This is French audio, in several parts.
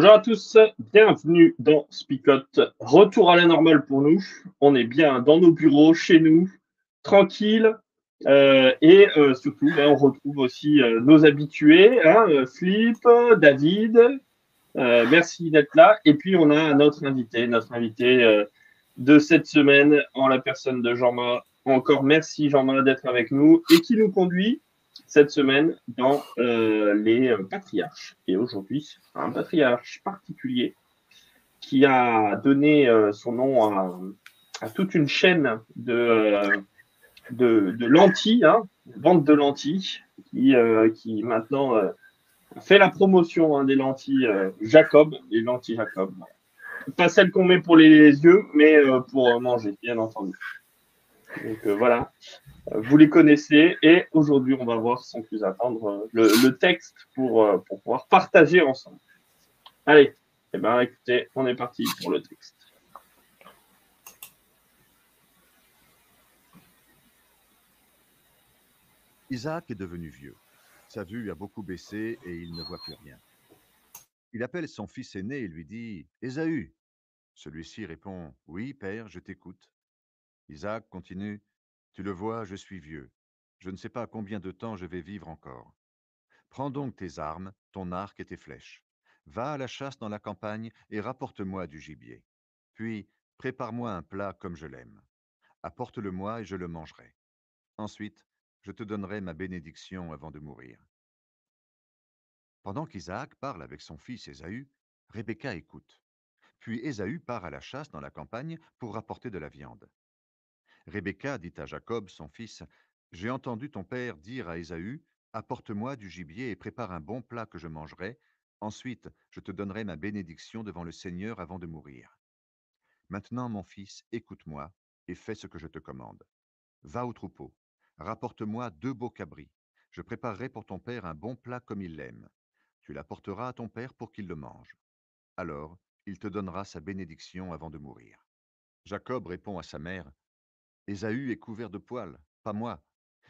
Bonjour à tous, bienvenue dans Spicot. Retour à la normale pour nous. On est bien dans nos bureaux, chez nous, tranquille. Euh, et euh, surtout, ben, on retrouve aussi euh, nos habitués, hein, Flip, David. merci d'être là. Et puis, on a notre invité, notre invité de cette semaine en la personne de Jean-Marc. Encore merci Jean-Marc d'être avec nous et qui nous conduit cette semaine dans euh, les euh, patriarches. Et aujourd'hui, un patriarche particulier qui a donné euh, son nom à, toute une chaîne de, de, lentilles, hein, vente de lentilles, qui, qui maintenant fait la promotion hein, des lentilles Jacob, les lentilles Jacob. Pas celles qu'on met pour les yeux, mais pour manger, bien entendu. Donc voilà, vous les connaissez et aujourd'hui on va voir sans plus attendre le, texte pour, euh, pour, pouvoir partager ensemble. Allez, eh ben, écoutez, on est parti pour le texte. Isaac est devenu vieux. Sa vue a beaucoup baissé et il ne voit plus rien. Il appelle son fils aîné et lui dit Ésaü. Celui-ci répond Oui, père, je t'écoute. Isaac continue tu le vois, je suis vieux. Je ne sais pas combien de temps je vais vivre encore. Prends donc tes armes, ton arc et tes flèches. Va à la chasse dans la campagne et rapporte-moi du gibier. Puis, prépare-moi un plat comme je l'aime. Apporte-le-moi et je le mangerai. Ensuite, je te donnerai ma bénédiction avant de mourir. Pendant qu'Isaac parle avec son fils Ésaü, Rebecca écoute. Puis Ésaü part à la chasse dans la campagne pour rapporter de la viande. Rebecca dit à Jacob, son fils, J'ai entendu ton père dire à Ésaü, Apporte-moi du gibier et prépare un bon plat que je mangerai. Ensuite, je te donnerai ma bénédiction devant le Seigneur avant de mourir. Maintenant, mon fils, écoute-moi et fais ce que je te commande. Va au troupeau, rapporte-moi deux beaux cabris. Je préparerai pour ton père un bon plat comme il l'aime. Tu l'apporteras à ton père pour qu'il le mange. Alors, il te donnera sa bénédiction avant de mourir. Jacob répond à sa mère, Ésaü est couvert de poils, pas moi.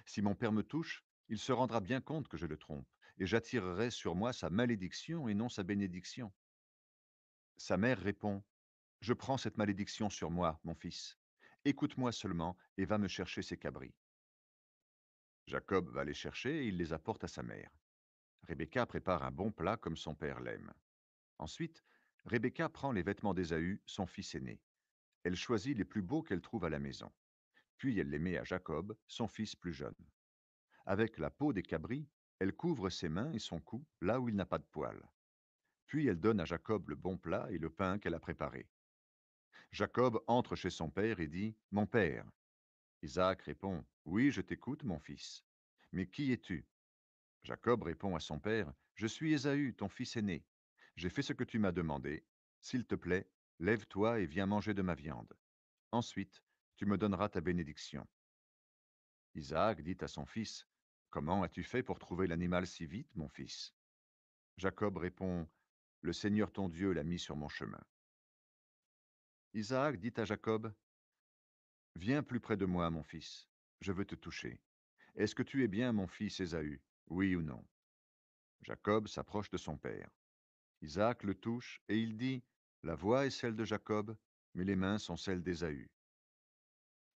Si mon père me touche, il se rendra bien compte que je le trompe, et j'attirerai sur moi sa malédiction et non sa bénédiction. Sa mère répond, Je prends cette malédiction sur moi, mon fils. Écoute-moi seulement et va me chercher ces cabris. Jacob va les chercher et il les apporte à sa mère. Rebecca prépare un bon plat comme son père l'aime. Ensuite, Rebecca prend les vêtements d'Ésaü, son fils aîné. Elle choisit les plus beaux qu'elle trouve à la maison. Puis elle les met à Jacob, son fils plus jeune. Avec la peau des cabris, elle couvre ses mains et son cou, là où il n'a pas de poils. Puis elle donne à Jacob le bon plat et le pain qu'elle a préparé. Jacob entre chez son père et dit Mon père. Isaac répond Oui, je t'écoute, mon fils. Mais qui es-tu? Jacob répond à son père Je suis Ésaü, ton fils aîné. J'ai fait ce que tu m'as demandé. S'il te plaît, lève-toi et viens manger de ma viande. Ensuite, tu me donneras ta bénédiction. Isaac dit à son fils, Comment as-tu fait pour trouver l'animal si vite, mon fils? Jacob répond, Le Seigneur ton Dieu l'a mis sur mon chemin. Isaac dit à Jacob, Viens plus près de moi, mon fils, je veux te toucher. Est-ce que tu es bien mon fils Ésaü, oui ou non? Jacob s'approche de son père. Isaac le touche et il dit, La voix est celle de Jacob, mais les mains sont celles d'Ésaü.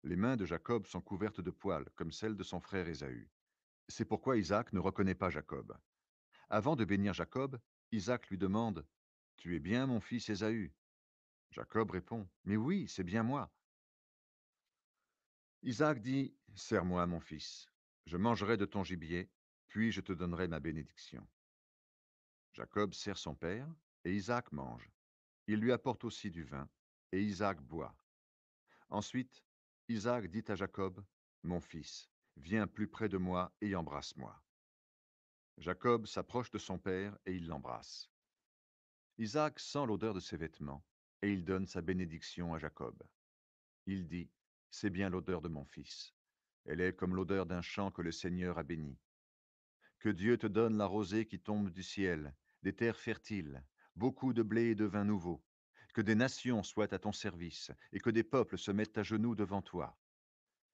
Les mains de Jacob sont couvertes de poils, comme celles de son frère Ésaü. C'est pourquoi Isaac ne reconnaît pas Jacob. Avant de bénir Jacob, Isaac lui demande Tu es bien mon fils Ésaü? Jacob répond Mais oui, c'est bien moi. Isaac dit Serre-moi, mon fils, je mangerai de ton gibier, puis je te donnerai ma bénédiction. Jacob sert son père, et Isaac mange. Il lui apporte aussi du vin, et Isaac boit. Ensuite, Isaac dit à Jacob, Mon fils, viens plus près de moi et embrasse-moi. Jacob s'approche de son père et il l'embrasse. Isaac sent l'odeur de ses vêtements et il donne sa bénédiction à Jacob. Il dit, C'est bien l'odeur de mon fils. Elle est comme l'odeur d'un champ que le Seigneur a béni. Que Dieu te donne la rosée qui tombe du ciel, des terres fertiles, beaucoup de blé et de vin nouveau. Que des nations soient à ton service et que des peuples se mettent à genoux devant toi.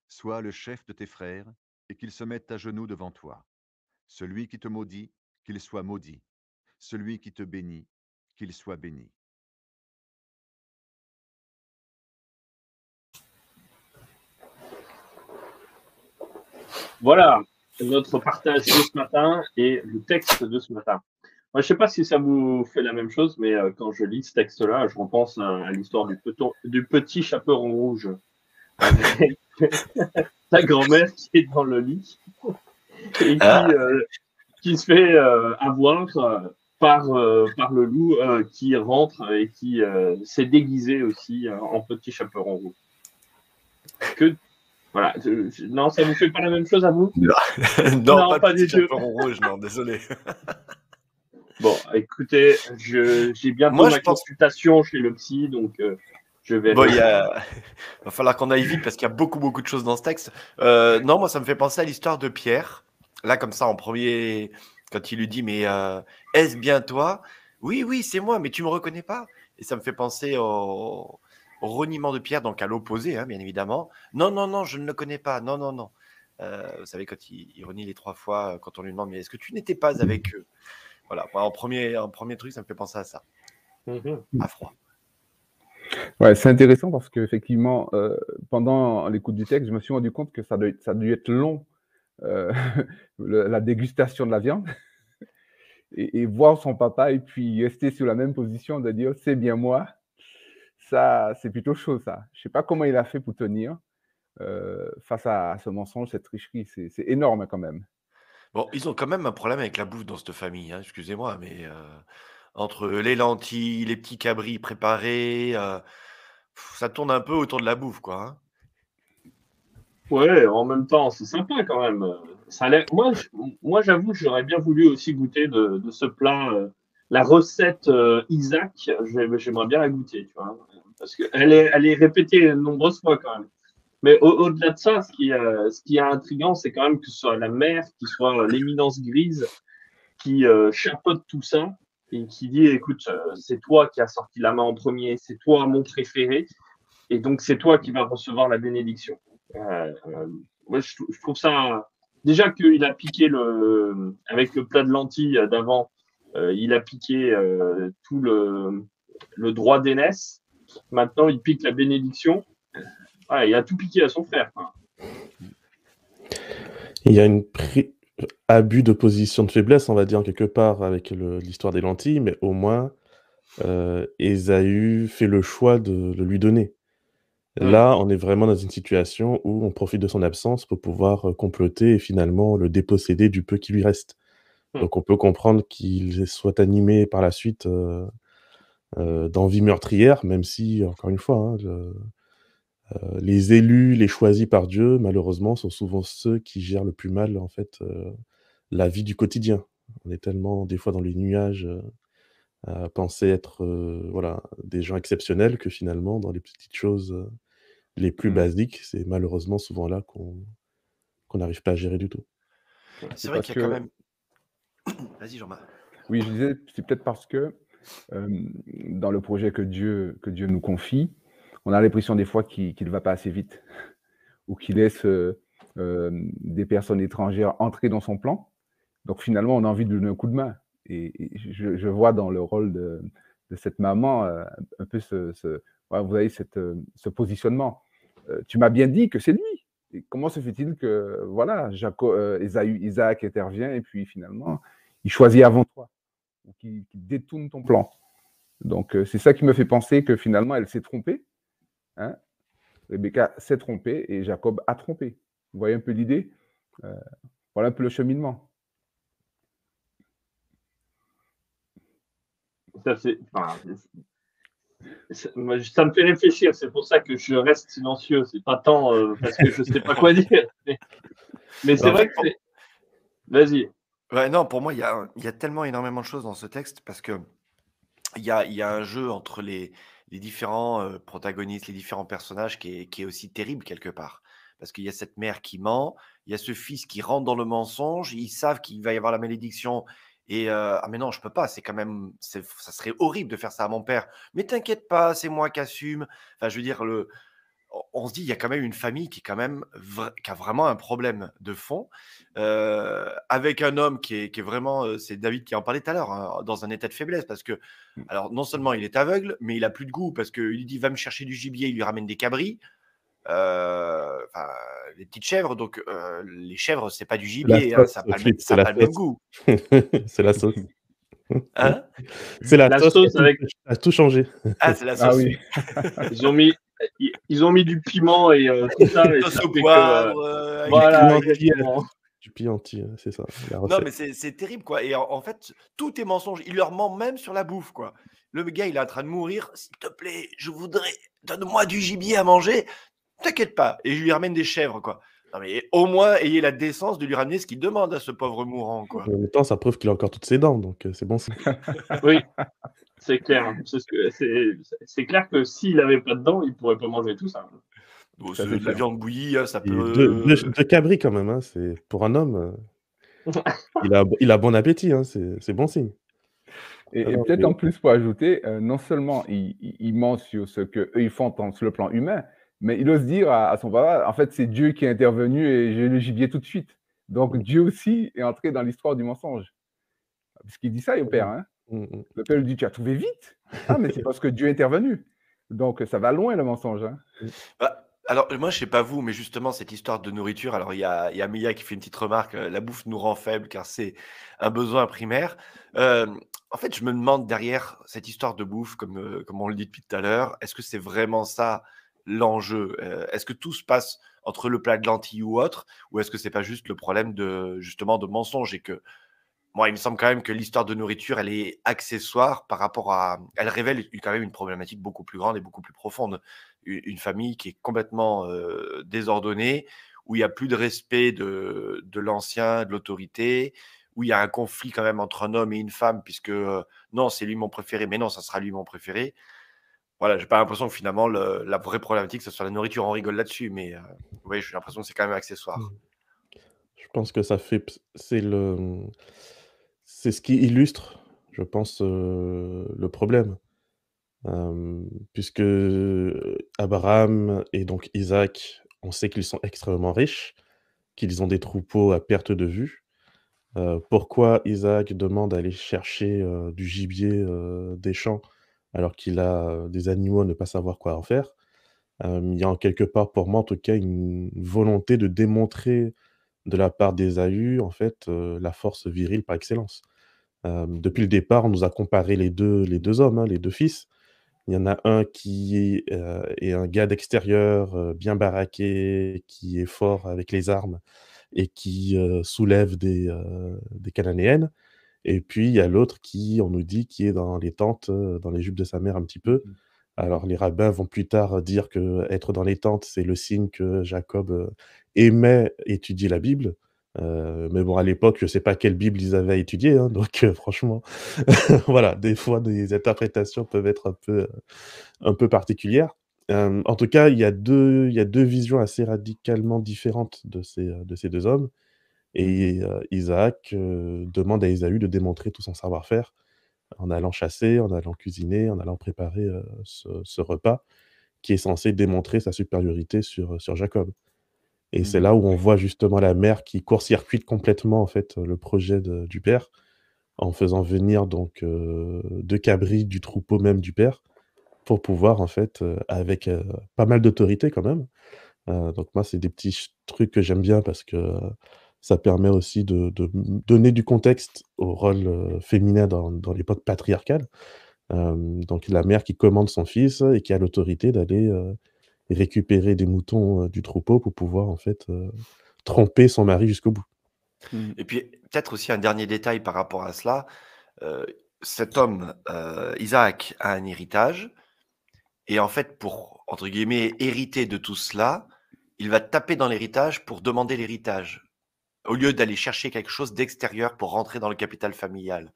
Sois le chef de tes frères et qu'ils se mettent à genoux devant toi. Celui qui te maudit, qu'il soit maudit. Celui qui te bénit, qu'il soit béni. Voilà notre partage de ce matin et le texte de ce matin. Moi, je ne sais pas si ça vous fait la même chose, mais euh, quand je lis ce texte-là, je repense à, l'histoire du, du, petit chaperon rouge. Ta grand-mère qui est dans le lit et qui, ah. euh, qui se fait euh, avoir par, par le loup qui rentre et qui s'est déguisé aussi en petit chaperon rouge. Que voilà. Non, ça ne vous fait pas la même chose à vous? Non, pas, du tout. rouge, non, désolé. Bon, écoutez, j'ai bientôt Moi, ma consultation chez le psy, donc euh, je vais. Bon, il va falloir qu'on aille vite parce qu'il y a beaucoup, beaucoup de choses dans ce texte. Euh, non, moi, ça me fait penser à l'histoire de Pierre. Là, comme ça, en premier, quand il lui dit Mais euh, est-ce bien toi? Oui, oui, c'est moi, mais tu me reconnais pas Et ça me fait penser au reniement de Pierre, donc à l'opposé, hein, bien évidemment. Non, non, non, je ne le connais pas. Non, non, non. Vous savez, quand il, renie les trois fois, quand on lui demande, mais est-ce que tu n'étais pas avec eux? Voilà, en, premier, en premier truc, ça me fait penser à ça. Mhm. À froid. Ouais, c'est intéressant parce qu'effectivement, euh, pendant l'écoute du texte, je me suis rendu compte que ça, doit, ça a dû être long, la dégustation de la viande, et, et, voir son papa et puis rester sur la même position de dire c'est bien moi, ça, c'est plutôt chaud, ça. Je ne sais pas comment il a fait pour tenir euh, face à, ce mensonge, cette tricherie. C'est énorme quand même. Bon, ils ont quand même un problème avec la bouffe dans cette famille, hein, excusez-moi, mais euh, entre les lentilles, les petits cabris préparés, euh, ça tourne un peu autour de la bouffe, quoi. Hein. Ouais, en même temps, c'est sympa quand même. Ça moi, moi j'avoue que j'aurais bien voulu aussi goûter de, ce plat la recette Isaac, j'aimerais bien la goûter, tu vois parce qu'elle est, elle est répétée de nombreuses fois quand même. Mais au-delà de ça, ce qui, euh, ce qui est intriguant, c'est quand même que ce soit la mère, qui soit l'éminence grise, qui euh, chapeaute tout ça et qui dit écoute, euh, c'est toi qui as sorti la main en premier, c'est toi mon préféré, et donc c'est toi qui vas recevoir la bénédiction. moi, je, je, trouve ça déjà qu'il a piqué le avec le plat de lentilles d'avant, il a piqué tout le, le droit d'aînesse Maintenant, il pique la bénédiction. Il a tout piqué à son frère. Il y a un abus de position de faiblesse, on va dire, quelque part, avec l'histoire des lentilles, mais au moins, euh, Esaü fait le choix de le lui donner. Là, on est vraiment dans une situation où on profite de son absence pour pouvoir euh, comploter et finalement le déposséder du peu qui lui reste. Donc on peut comprendre qu'il soit animé par la suite euh, euh, d'envie meurtrière, même si, encore une fois, hein, euh, les élus, les choisis par Dieu, malheureusement, sont souvent ceux qui gèrent le plus mal, en fait, euh, la vie du quotidien. On est tellement, des fois, dans les nuages, à penser être voilà, des gens exceptionnels que finalement, dans les petites choses les plus mmh. basiques, c'est malheureusement souvent là qu'on n'arrive pas à gérer du tout. C'est vrai qu'il y a quand même. Vas-y, Jean-Marc. Oui, je disais, c'est peut-être parce que dans le projet que Dieu, que Dieu nous confie, on a l'impression des fois qu'il ne va pas assez vite ou qu'il laisse des personnes étrangères entrer dans son plan. Donc finalement, on a envie de donner un coup de main. Et, je, vois dans le rôle de, cette maman un peu ce, ce positionnement. tu m'as bien dit que c'est lui. Comment se fait-il que voilà, Isaac intervient et puis finalement, il choisit avant toi qui, détourne ton plan. Donc, euh, c'est ça qui me fait penser que finalement, elle s'est trompée. Hein Rebecca s'est trompée et Jacob a trompé. Vous voyez un peu l'idée? Euh, Voilà un peu le cheminement. Ça, c'est, ça me fait réfléchir, c'est pour ça que je reste silencieux. C'est pas tant euh, parce que je sais pas quoi dire. Mais, c'est vrai que c'est. Vas-y. Ouais, non, pour moi, il y a, y a, tellement énormément de choses dans ce texte parce que il y a, y a, un jeu entre les, les différents protagonistes, les différents personnages qui est, qui est, aussi terrible quelque part. Parce qu'il y a cette mère qui ment, il y a ce fils qui rentre dans le mensonge, ils savent qu'il va y avoir la malédiction et ah mais non, je peux pas, c'est quand même, ça serait horrible de faire ça à mon père. Mais t'inquiète pas, c'est moi qui assume. Enfin, je veux dire, le, on se dit, il y a quand même une famille qui, quand même, qui a vraiment un problème de fond, avec un homme qui est, qui est vraiment, c'est David qui en parlait tout à l'heure, hein, dans un état de faiblesse, parce que, mmh. alors, non seulement il est aveugle, mais il a plus de goût, parce qu'il lui dit, va me chercher du gibier, il lui ramène des cabris. Euh, les petites chèvres, donc euh, les chèvres, c'est pas du gibier, hein, ça n'a pas, le même goût. c'est la sauce. Hein c'est la, sauce, avec... a tout changé. Ah, c'est la ah sauce. oui. ils, ont mis, ils ont mis du piment et euh, tout ça. Et sauce au poivre. voilà, du pianti, c'est ça. Non, mais c'est terrible, quoi. Et en, fait, tout est mensonge. Il leur ment même sur la bouffe, quoi. Le gars, il est en train de mourir. S'il te plaît, je voudrais. Donne-moi du gibier à manger. T'inquiète pas. Et je lui ramène des chèvres, quoi. Non, mais au moins, ayez la décence de lui ramener ce qu'il demande à ce pauvre mourant, quoi. En même temps, ça prouve qu'il a encore toutes ses dents, donc euh, c'est bon. oui, c'est clair. C'est clair que s'il n'avait pas de dents, il pourrait pas manger tout ça. c'est de la viande bouillie, hein, ça peut. De, cabri quand même, hein, c'est pour un homme. Euh, il, a, il a bon appétit, hein, c'est bon signe. Et, peut-être en plus pour ajouter, euh, non seulement il, il, ment sur ce qu'eux ils font sur le plan humain, mais il ose dire à, son papa, en fait, c'est Dieu qui est intervenu et j'ai le gibier tout de suite. Donc Dieu aussi est entré dans l'histoire du mensonge. Puisqu'il dit ça au père. Hein. Mm, mm. Le père lui dit, tu as trouvé vite Ah, mais c'est parce que Dieu est intervenu. Donc ça va loin le mensonge. Hein. Bah, alors moi, je sais pas vous, mais justement, cette histoire de nourriture, alors il y a, y a Mia qui fait une petite remarque, euh, la bouffe nous rend faibles car c'est un besoin primaire. Euh, en fait, je me demande derrière cette histoire de bouffe, comme, euh, comme on le dit depuis tout à l'heure, est-ce que c'est vraiment ça l'enjeu euh, Est-ce que tout se passe entre le plat de lentilles ou autre Ou est-ce que c'est pas juste le problème de justement de mensonge et que moi, il me semble quand même que l'histoire de nourriture, elle est accessoire par rapport à. Elle révèle quand même une problématique beaucoup plus grande et beaucoup plus profonde. Une famille qui est complètement euh, désordonnée, où il n'y a plus de respect de, de l'ancien, de l'autorité, où il y a un conflit quand même entre un homme et une femme, puisque euh, non, c'est lui mon préféré, mais non, ça sera lui mon préféré voilà, j'ai pas l'impression que finalement la vraie problématique ce soit la nourriture. On rigole là-dessus, mais euh, oui, j'ai l'impression que c'est quand même accessoire. Mmh. Je pense que ça fait, c'est le, c'est ce qui illustre, je pense, euh, le problème, puisque Abraham et donc Isaac, on sait qu'ils sont extrêmement riches, qu'ils ont des troupeaux à perte de vue. Euh, pourquoi Isaac demande d'aller chercher du gibier des champs alors qu'il a des animaux à ne pas savoir quoi en faire. il y a en quelque part, pour moi en tout cas, une volonté de démontrer de la part d'Ésaü, en fait, la force virile par excellence. depuis le départ, on nous a comparé les deux, les deux hommes, hein, les deux fils. Il y en a un qui est, un gars d'extérieur, bien baraqué, qui est fort avec les armes et qui soulève des, des Cananéennes. Et puis, il y a l'autre qui, on nous dit, qui est dans les tentes, dans les jupes de sa mère un petit peu. Mmh. Alors, les rabbins vont plus tard dire que être dans les tentes, c'est le signe que Jacob aimait étudier la Bible. mais bon, à l'époque, je ne sais pas quelle Bible ils avaient étudié, hein, donc franchement, voilà, des fois, des interprétations peuvent être un peu, un peu particulières. en tout cas, il y, a deux, il y a deux visions assez radicalement différentes de ces, de ces deux hommes. Et Isaac demande à Ésaü de démontrer tout son savoir-faire en allant chasser, en allant cuisiner, en allant préparer ce, repas qui est censé démontrer sa supériorité sur, sur Jacob. Et c'est mmh. là où on voit justement la mère qui court-circuite complètement en fait le projet du père en faisant venir donc deux cabris du troupeau même du père pour pouvoir en fait avec pas mal d'autorité quand même. donc moi c'est des petits trucs que j'aime bien parce que ça permet aussi de, donner du contexte au rôle féminin dans, l'époque patriarcale. donc la mère qui commande son fils et qui a l'autorité d'aller récupérer des moutons du troupeau pour pouvoir en fait tromper son mari jusqu'au bout. Et puis peut-être aussi un dernier détail par rapport à cela. cet homme, Isaac, a un héritage. Et en fait, pour, entre guillemets, hériter de tout cela, il va taper dans l'héritage pour demander l'héritage, au lieu d'aller chercher quelque chose d'extérieur pour rentrer dans le capital familial.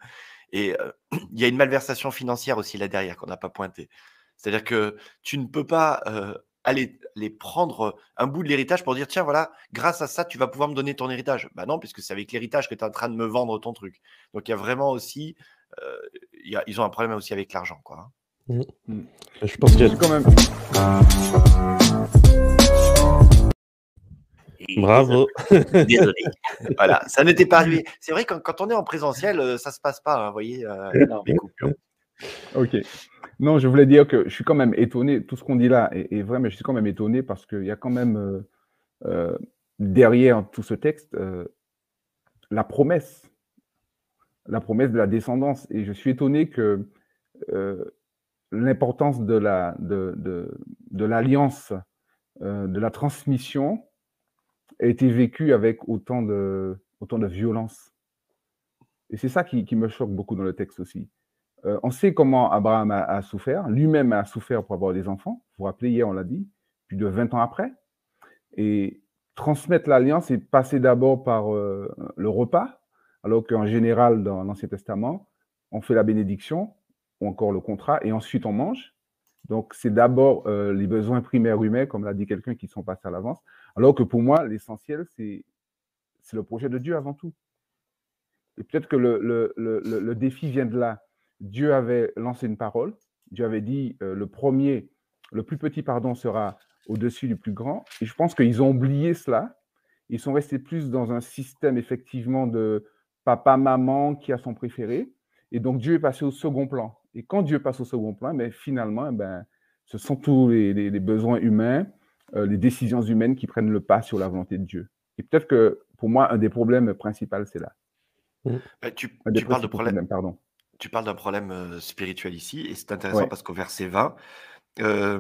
Et euh, il y a une malversation financière aussi là derrière qu'on n'a pas pointé. C'est-à-dire que tu ne peux pas euh, aller, les prendre un bout de l'héritage pour dire tiens, voilà, grâce à ça, tu vas pouvoir me donner ton héritage. Bah non, puisque c'est avec l'héritage que tu es en train de me vendre ton truc. Donc il y a vraiment aussi, euh, il y a- ils ont un problème aussi avec l'argent. quoi. hein. Je pense qu'il y a- C'est quand même. Bravo. Désolé. voilà, ça n'était pas arrivé. C'est vrai que quand, quand on est en présentiel, euh, ça se passe pas, hein, vous voyez, euh, Non. Ok. Non, je voulais dire que je suis quand même étonné. Tout ce qu'on dit là est, est vrai, mais je suis quand même étonné parce qu'il y a quand même euh, euh, derrière tout ce texte euh, la promesse, la promesse de la descendance. Et je suis étonné que euh, l'importance de la de, de, de l'alliance, euh, de la transmission, a été vécue avec autant de autant de violence. Et c'est ça qui, qui me choque beaucoup dans le texte aussi. Euh, on sait comment Abraham a, souffert. Lui-même a souffert pour avoir des enfants. Vous vous rappelez, hier, on l'a dit, plus de 20 ans après. Et transmettre l'alliance et passer d'abord par euh, le repas, alors qu'en général, dans l'Ancien Testament, on fait la bénédiction ou encore le contrat et ensuite on mange. Donc, c'est d'abord euh, les besoins primaires humains, comme l'a dit quelqu'un, qui sont passés à l'avance. Alors que pour moi, l'essentiel, c'est le projet de Dieu avant tout. Et peut-être que le, le, le, le- défi vient de là. Dieu avait lancé une parole. Dieu avait dit euh, le premier, le plus petit, pardon, sera au-dessus du plus grand. Et je pense qu'ils ont oublié cela. Ils sont restés plus dans un système effectivement de papa-maman qui a son préféré. Et donc Dieu est passé au second plan. Et quand Dieu passe au second plan, ben, finalement, eh ben, ce sont tous les besoins humains, euh, les décisions humaines qui prennent le pas sur la volonté de Dieu. Et peut-être que pour moi, un des problèmes principaux, c'est là. Bah, tu, parles de problème, problèmes, pardon. tu parles d'un problème euh, spirituel ici, et c'est intéressant Ouais. parce qu'au verset 20, euh,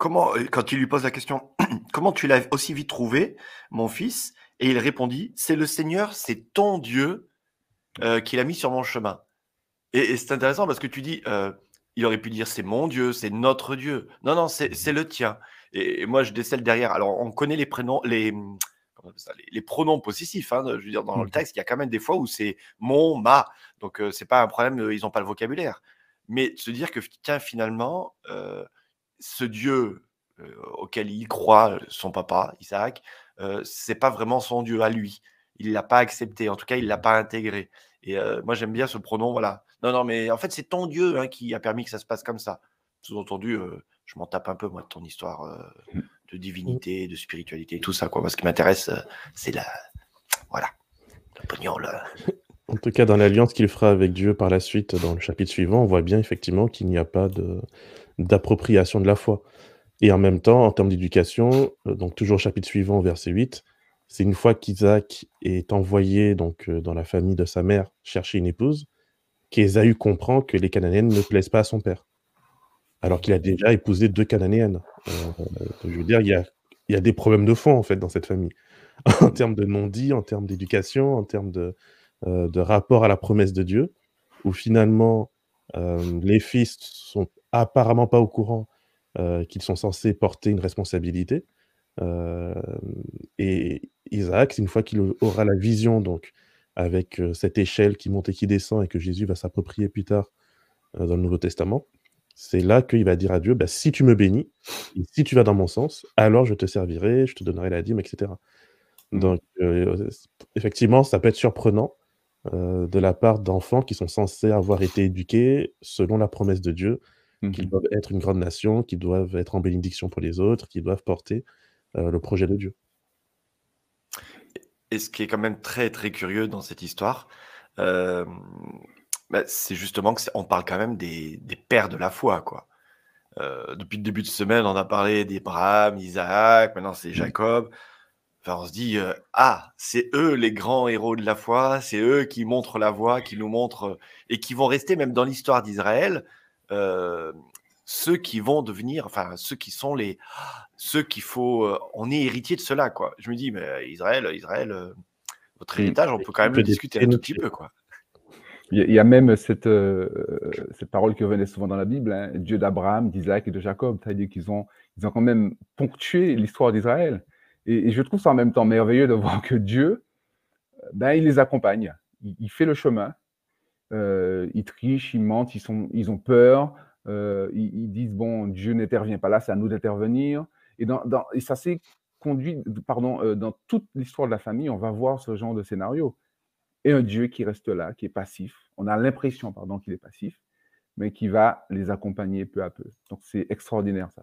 comment, euh, quand il lui pose la question, comment tu l'as aussi vite trouvé, mon fils? Et il répondit, c'est le Seigneur, c'est ton Dieu euh, qui l'a mis sur mon chemin. Et, et c'est intéressant parce que tu dis, euh, il aurait pu dire c'est mon Dieu, c'est notre Dieu. Non, non, c'est c'est le tien. Et, et moi, je décèle derrière. Alors, on connaît les prénoms, les, ça, les pronoms possessifs. hein, je veux dire, dans le Mhm. texte, il y a quand même des fois où c'est mon, ma. Donc, euh, c'est pas un problème, euh, ils n'ont pas le vocabulaire. Mais se dire que, tiens, finalement, euh, ce Dieu euh, auquel il croit, son papa, Isaac, c'est pas vraiment son Dieu à lui. Il l'a pas accepté. En tout cas, il l'a pas intégré. Et moi, j'aime bien ce pronom, voilà. Non, non, mais en fait, c'est ton Dieu hein, qui a permis que ça se passe comme ça. Sous-entendu, euh, je m'en tape un peu, moi, de ton histoire euh, de divinité, de spiritualité, tout ça, quoi. Moi, ce qui m'intéresse, euh, c'est la. Voilà. Le pognon, là. En tout cas, dans l'alliance qu'il fera avec Dieu par la suite, dans le chapitre suivant, on voit bien effectivement qu'il n'y a pas de- d'appropriation de la foi. Et en même temps, en termes d'éducation, euh, donc toujours au chapitre suivant, verset 8, c'est une fois qu'Isaac est envoyé donc dans la famille de sa mère chercher une épouse, qu'Ésaü comprend que les Cananéennes ne plaisent pas à son père, alors qu'il a déjà épousé deux Cananéennes. Euh, je veux dire, il y a, des problèmes de fond en fait dans cette famille, en termes de non-dit, en termes d'éducation, en termes de, euh, rapport à la promesse de Dieu, où finalement euh, les fils sont apparemment pas au courant qu'ils sont censés porter une responsabilité. Et Isaac, une fois qu'il aura la vision, donc avec cette échelle qui monte et qui descend et que Jésus va s'approprier plus tard dans le Nouveau Testament, c'est là qu'il va dire à Dieu, bah, si tu me bénis, et si tu vas dans mon sens, alors je te servirai, je te donnerai la dîme, etc. Donc, euh, effectivement, ça peut être surprenant euh, de la part d'enfants qui sont censés avoir été éduqués selon la promesse de Dieu, qu'ils Mhm. doivent être une grande nation, qu'ils doivent être en bénédiction pour les autres, qu'ils doivent porter euh, le projet de Dieu. Et ce qui est quand même très, très curieux dans cette histoire, bah, c'est justement que c'est- on parle quand même des, des pères de la foi, quoi. Euh, depuis le début de semaine, on a parlé d'Abraham, Isaac, maintenant c'est Jacob. Enfin, on se dit, euh, ah, c'est eux les grands héros de la foi, c'est eux qui montrent la voie, qui nous montrent, euh, et qui vont rester même dans l'histoire d'Israël, ceux qui vont devenir, enfin, ceux qui sont les, ceux qu'il faut, on est héritier de cela, quoi. Je me dis, mais Israël, Israël, votre héritage, on peut quand même le discuter un tout petit peu, quoi. Il y, a même cette, euh, cette parole qui revenait souvent dans la Bible, hein, Dieu d'Abraham, d'Isaac et de Jacob, c'est-à-dire qu'ils ont, ils ont quand même ponctué l'histoire d'Israël. Et, je trouve ça en même temps merveilleux de voir que Dieu, ben, il les accompagne, il, fait le chemin, euh, ils trichent, ils mentent, ils, sont, ils ont peur, euh, ils, disent, bon, Dieu n'intervient pas là, c'est à nous d'intervenir. Et, et ça s'est conduit, pardon, euh, dans toute l'histoire de la famille, on va voir ce genre de scénario. Et un Dieu qui reste là, qui est passif. On a l'impression, pardon, qu'il est passif, mais qui va les accompagner peu à peu. Donc c'est extraordinaire ça.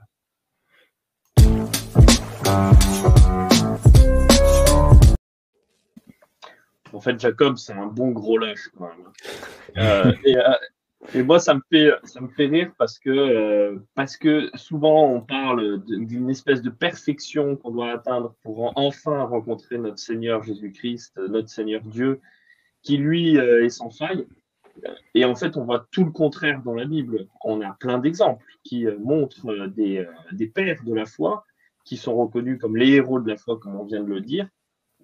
En fait, Jacob, c'est un bon gros lâche quand même. Euh, euh, et, moi, ça me fait, ça me fait rire parce que, euh, parce que souvent, on parle d'une espèce de perfection qu'on doit atteindre pour enfin rencontrer notre Seigneur Jésus-Christ, notre Seigneur Dieu, qui lui est sans faille. Et en fait, on voit tout le contraire dans la Bible. On a plein d'exemples qui montrent des, des pères de la foi qui sont reconnus comme les héros de la foi, comme on vient de le dire,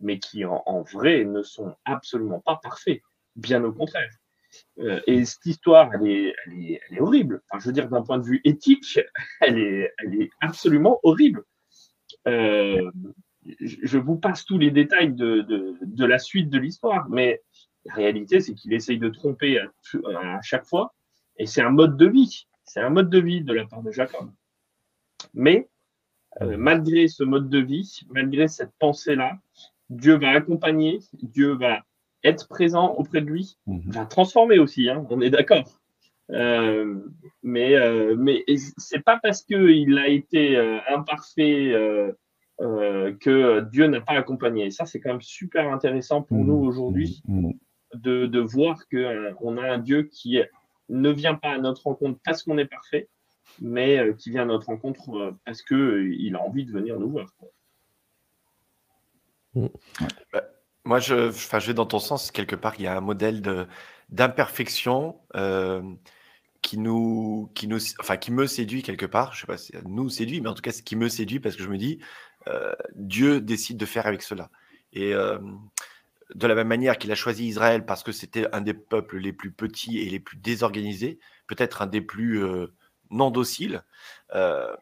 mais qui en, vrai ne sont absolument pas parfaits, bien au contraire. Euh, et cette histoire, elle est, elle est, horrible. Enfin, je veux dire, d'un point de vue éthique, elle est, elle est absolument horrible. Euh, je vous passe tous les détails de, de, de la suite de l'histoire, mais la réalité, c'est qu'il essaye de tromper à, à, chaque fois, et c'est un mode de vie. C'est un mode de vie de la part de Jacob. Mais euh, malgré ce mode de vie, malgré cette pensée-là, Dieu va accompagner, Dieu va être présent auprès de lui, mhm. va transformer aussi, hein, on est d'accord. Euh, mais euh, mais c'est pas parce qu'il a été euh, imparfait que Dieu n'a pas accompagné. Et ça, c'est quand même super intéressant pour mhm. nous aujourd'hui mhm. De, de, voir qu'on a un Dieu qui ne vient pas à notre rencontre parce qu'on est parfait, mais qui vient à notre rencontre parce qu'il a envie de venir nous voir. Mm. Bah, moi, je, je vais dans ton sens. Quelque part, il y a un modèle de d'imperfection euh, qui nous, qui nous, enfin, qui me séduit quelque part. Je sais pas si nous séduit, mais en tout cas, ce qui me séduit parce que je me dis, euh, Dieu décide de faire avec cela. Et euh, de la même manière qu'il a choisi Israël parce que c'était un des peuples les plus petits et les plus désorganisés, peut-être un des plus non dociles,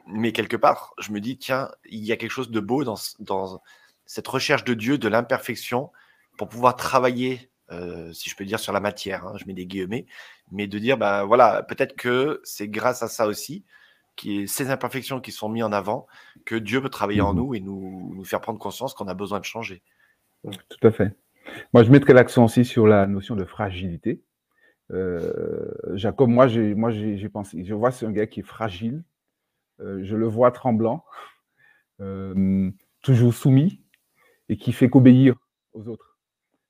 mais quelque part, je me dis, tiens, il y a quelque chose de beau dans, dans cette recherche de Dieu, de l'imperfection, pour pouvoir travailler, euh, si je peux dire, sur la matière. Hein, je mets des guillemets, mais de dire, ben voilà, peut-être que c'est grâce à ça aussi, qui ces imperfections qui sont mises en avant, que Dieu peut travailler en mmh nous et nous, nous faire prendre conscience qu'on a besoin de changer. Tout à fait. Moi, je mettrais l'accent aussi sur la notion de fragilité. Euh, Jacob, moi, j'ai, moi, j'ai, pensé, je vois c'est un gars qui est fragile. Euh, je le vois tremblant, toujours soumis, et qui fait qu'obéir aux autres.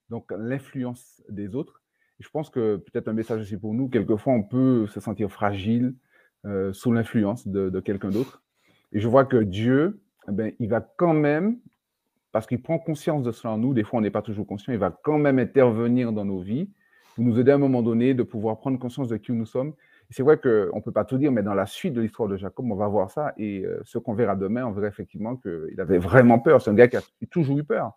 Donc l'influence des autres. je pense que peut-être un message aussi pour nous, quelquefois on peut se sentir fragile euh, sous l'influence de, quelqu'un d'autre. Et je vois que Dieu, eh ben, il va quand même, parce qu'il prend conscience de cela en nous, des fois on n'est pas toujours conscient, il va quand même intervenir dans nos vies pour nous aider à un moment donné de pouvoir prendre conscience de qui nous sommes c'est vrai qu'on ne peut pas tout dire, mais dans la suite de l'histoire de Jacob, on va voir ça. Et euh, ce qu'on verra demain, on verra effectivement qu'il avait vraiment peur. C'est un gars qui a toujours eu peur.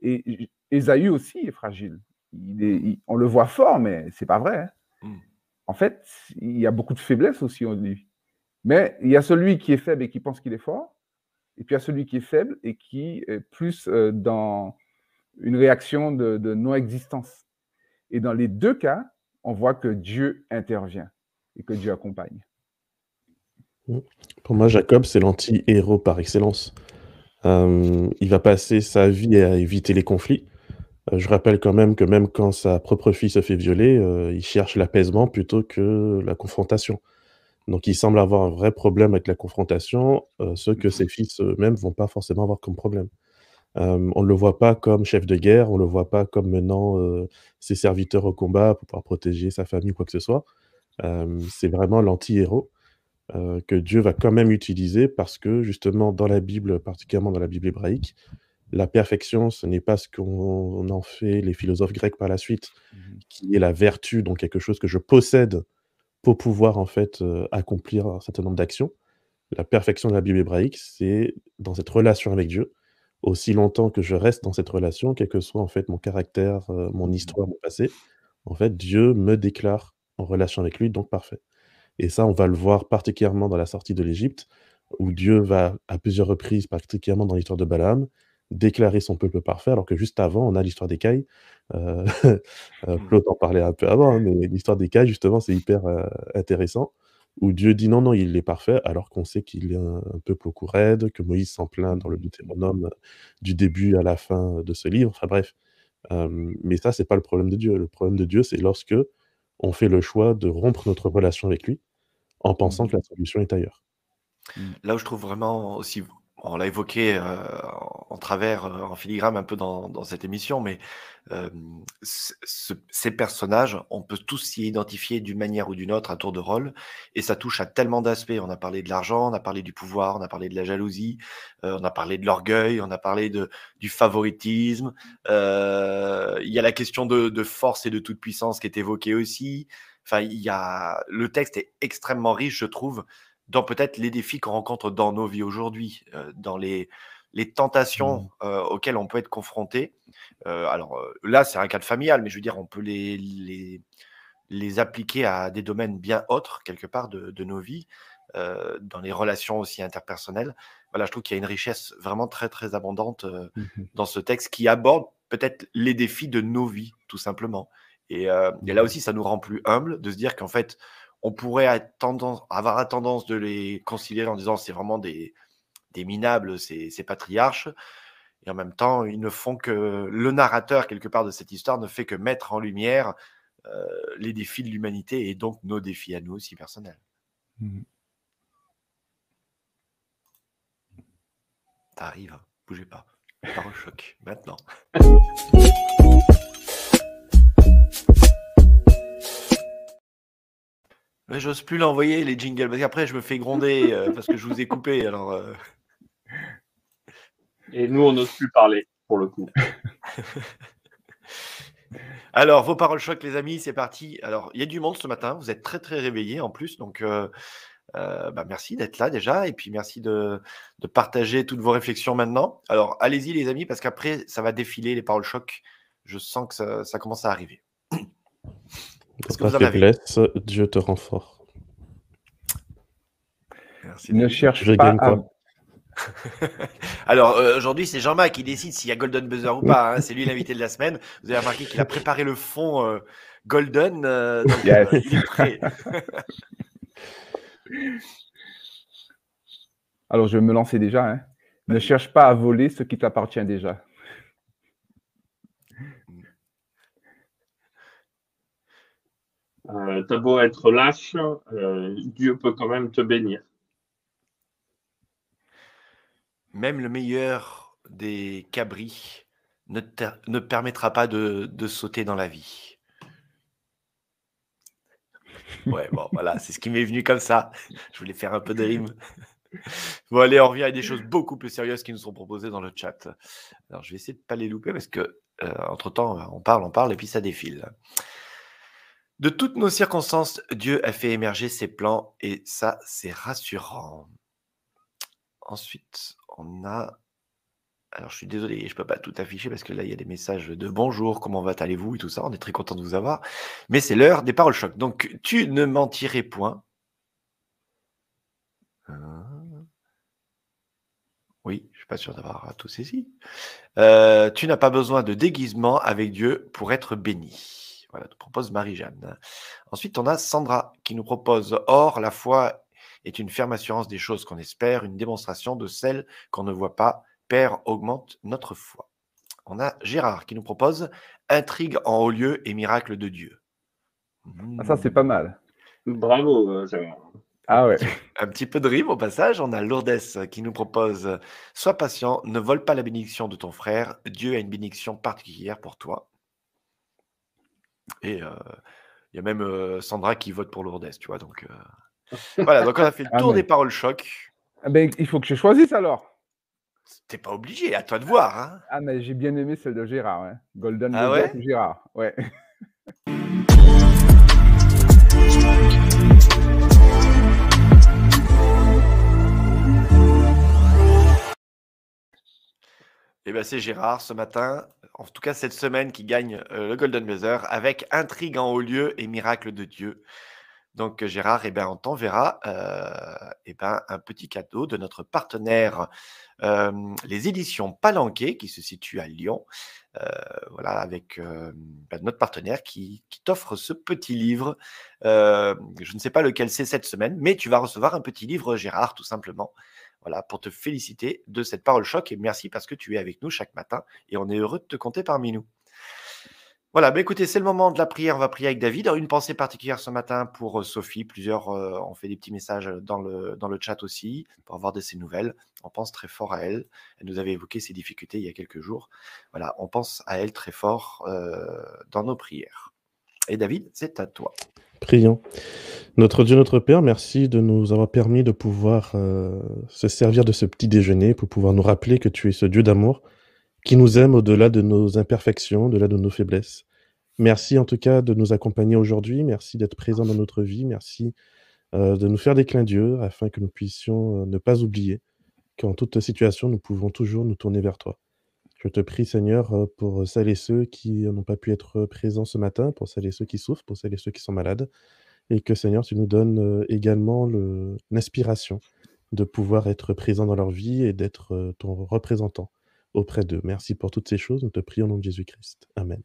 Et Esaü aussi est fragile. on le voit fort, mais c'est pas vrai. Hein. Hmm. En fait, il y a beaucoup de faiblesses aussi en lui. Mais il y a celui qui est faible et qui pense qu'il est fort. Et puis a celui qui est faible et qui est plus euh, dans une réaction de non-existence. Et dans les deux cas, on voit que Dieu intervient et que Dieu accompagne. Mmh. Pour moi, Jacob, c'est l'anti-héros par excellence. Euh, il va passer sa vie à éviter les conflits. Euh, je rappelle quand même que même quand sa propre fille se fait violer, il cherche l'apaisement plutôt que la confrontation. Donc il semble avoir un vrai problème avec la confrontation, ce que ses fils eux-mêmes vont pas forcément avoir comme problème. on ne le voit pas comme chef de guerre, on ne le voit pas comme menant ses serviteurs au combat pour pouvoir protéger sa famille ou quoi que ce soit. C'est vraiment l'anti-héros que Dieu va quand même utiliser parce que justement dans la Bible, particulièrement dans la Bible hébraïque, la perfection, ce n'est pas ce qu'on en fait les philosophes grecs par la suite, mmh qui est la vertu, donc quelque chose que je possède pour pouvoir en fait accomplir un certain nombre d'actions. La perfection de la Bible hébraïque, c'est dans cette relation avec Dieu, aussi longtemps que je reste dans cette relation, quel que soit en fait mon caractère, mon mmh histoire, mon passé, en fait, Dieu me déclare en relation avec lui, donc parfait. Et ça, on va le voir particulièrement dans la sortie de l'Égypte, où Dieu va, à plusieurs reprises, particulièrement dans l'histoire de Balaam, déclarer son peuple parfait, alors que juste avant, on a l'histoire des cailles. Euh, euh, Claude en parlait un peu avant, hein, mais l'histoire des cailles, justement, c'est hyper euh, intéressant, où Dieu dit non, non, il est parfait, alors qu'on sait qu'il est un, un peuple au cou raide, que Moïse s'en plaint dans le Deutéronome du début à la fin de ce livre. Enfin bref, euh, mais ça, c'est pas le problème de Dieu. Le problème de Dieu, c'est lorsque on fait le choix de rompre notre relation avec lui en pensant que la solution est ailleurs. Là où je trouve vraiment aussi, on l'a évoqué euh, en travers, euh, en filigrane un peu dans, dans cette émission, mais euh, ce- ce- ces personnages, on peut tous s'y identifier d'une manière ou d'une autre à tour de rôle, et ça touche à tellement d'aspects. On a parlé de l'argent, on a parlé du pouvoir, on a parlé de la jalousie, euh, on a parlé de l'orgueil, on a parlé de, du favoritisme. euh, Il y a la question de, de force et de toute puissance qui est évoquée aussi. Enfin, il y a le texte est extrêmement riche, je trouve, dans peut-être les défis qu'on rencontre dans nos vies aujourd'hui, euh, dans les, les tentations euh, auxquelles on peut être confronté. Euh, alors là, c'est un cadre familial, mais je veux dire, on peut les, les, les appliquer à des domaines bien autres, quelque part, de, de nos vies, dans les relations aussi interpersonnelles. Voilà, je trouve qu'il y a une richesse vraiment très, très abondante Mhm. dans ce texte qui aborde peut-être les défis de nos vies, tout simplement. Et, et là aussi, ça nous rend plus humbles de se dire qu'en fait, on pourrait avoir tendance, avoir la tendance de les considérer en disant c'est vraiment des, des minables, ces, ces patriarches. Et en même temps, ils ne font que le narrateur, quelque part, de cette histoire ne fait que mettre en lumière euh, les défis de l'humanité et donc nos défis à nous aussi personnels. Ça arrive, hein, bougez pas. Choc, maintenant. Mais j'ose plus l'envoyer, les jingles, parce qu'après, je me fais gronder euh, parce que je vous ai coupé. Alors, euh, Et nous, on n'ose plus parler, pour le coup. alors, vos paroles choc, les amis, c'est parti. Alors, il y a du monde ce matin. Vous êtes très, très réveillés en plus. Donc, euh, bah, merci d'être là déjà. Et puis, merci de, de partager toutes vos réflexions maintenant. Alors, allez-y, les amis, parce qu'après, ça va défiler les paroles choc. Je sens que ça, ça commence à arriver. Que vous en ta avez Dieu te rend fort. Merci. Ne cherche Je pas gagne à... quoi Alors euh, aujourd'hui, c'est Jean-Marc qui décide s'il y a Golden Buzzer ou pas. hein. C'est lui l'invité de la semaine. Vous avez remarqué qu'il a préparé le fond euh, Golden. euh, donc, Yes. euh, il est prêt. Alors, je vais me lancer déjà. hein. Ne cherche pas à voler ce qui t'appartient déjà. Euh, T'as beau être lâche, euh, Dieu peut quand même te bénir. Même le meilleur des cabris ne, ne permettra pas de, de sauter dans la vie. Ouais, bon, voilà, c'est ce qui m'est venu comme ça. Je voulais faire un peu de rime. Bon, allez, on revient à des choses beaucoup plus sérieuses qui nous sont proposées dans le chat. Alors, je vais essayer de ne pas les louper parce que, euh, entre-temps, on parle, on parle et puis ça défile. De toutes nos circonstances, Dieu a fait émerger ses plans et ça, c'est rassurant. Ensuite, on a. Alors, je suis désolé, je ne peux pas tout afficher parce que là, il y a des messages de bonjour, comment va allez-vous et tout ça. On est très content de vous avoir. Mais c'est l'heure des paroles choc. Donc, tu ne mentirais point. Hein? Oui, je ne suis pas sûr d'avoir tout saisi. Euh, tu n'as pas besoin de déguisement avec Dieu pour être béni. Voilà, nous propose Marie-Jeanne. Ensuite, on a Sandra qui nous propose Or, la foi est une ferme assurance des choses qu'on espère, une démonstration de celles qu'on ne voit pas. Père augmente notre foi. On a Gérard qui nous propose Intrigue en haut lieu et miracle de Dieu. Ah, ça, c'est pas mal. Bravo, euh, Gérard. Ah ouais. Un petit peu de rime au passage. On a Lourdes qui nous propose Sois patient, ne vole pas la bénédiction de ton frère. Dieu a une bénédiction particulière pour toi. Et il y a même Sandra qui vote pour Lourdes, tu vois. Donc voilà, donc on a fait le Ah, tour mais- des paroles choc. Ah ben, il faut que je choisisse alors. T'es pas obligé, à toi de voir. Hein. Ah, mais j'ai bien aimé celle de Gérard. hein. Golden Ah Buzzer ouais? Ou Gérard. Ouais. Eh ben, c'est Gérard ce matin, en tout cas cette semaine, qui gagne euh, le Golden Buzzer avec Intrigue en haut lieu et Miracle de Dieu. Donc Gérard, eh ben, on t'enverra euh, eh ben, un petit cadeau de notre partenaire, euh, les éditions Palanquet, qui se situe à Lyon. Euh, voilà, avec euh, ben, notre partenaire qui, t'offre ce petit livre. Euh, je ne sais pas lequel c'est cette semaine, mais tu vas recevoir un petit livre, Gérard, tout simplement. Voilà, pour te féliciter de cette parole choc et merci parce que tu es avec nous chaque matin et on est heureux de te compter parmi nous. Voilà, bah écoutez, c'est le moment de la prière. On va prier avec David. Une pensée particulière ce matin pour euh, Sophie. Plusieurs euh, ont fait des petits messages dans le, dans le chat aussi pour avoir de ses nouvelles. On pense très fort à elle. Elle nous avait évoqué ses difficultés il y a quelques jours. Voilà, on pense à elle très fort euh, dans nos prières. Et David, c'est à toi. Prions. Notre Dieu, notre Père, merci de nous avoir permis de pouvoir euh, se servir de ce petit déjeuner pour pouvoir nous rappeler que tu es ce Dieu d'amour qui nous aime au-delà de nos imperfections, au-delà de nos faiblesses. Merci en tout cas de nous accompagner aujourd'hui. Merci d'être présent dans notre vie. Merci euh, de nous faire des clins d'yeux afin que nous puissions euh, ne pas oublier qu'en toute situation, nous pouvons toujours nous tourner vers toi. Je te prie, Seigneur, euh, pour celles ceux qui n'ont pas pu être présents ce matin, pour celles ceux qui souffrent, pour celles ceux qui sont malades, et que, Seigneur, tu nous donnes euh, également le- l'inspiration de pouvoir être présent dans leur vie et d'être euh, ton représentant auprès d'eux. Merci pour toutes ces choses. Nous te prions au nom de Jésus-Christ. Amen.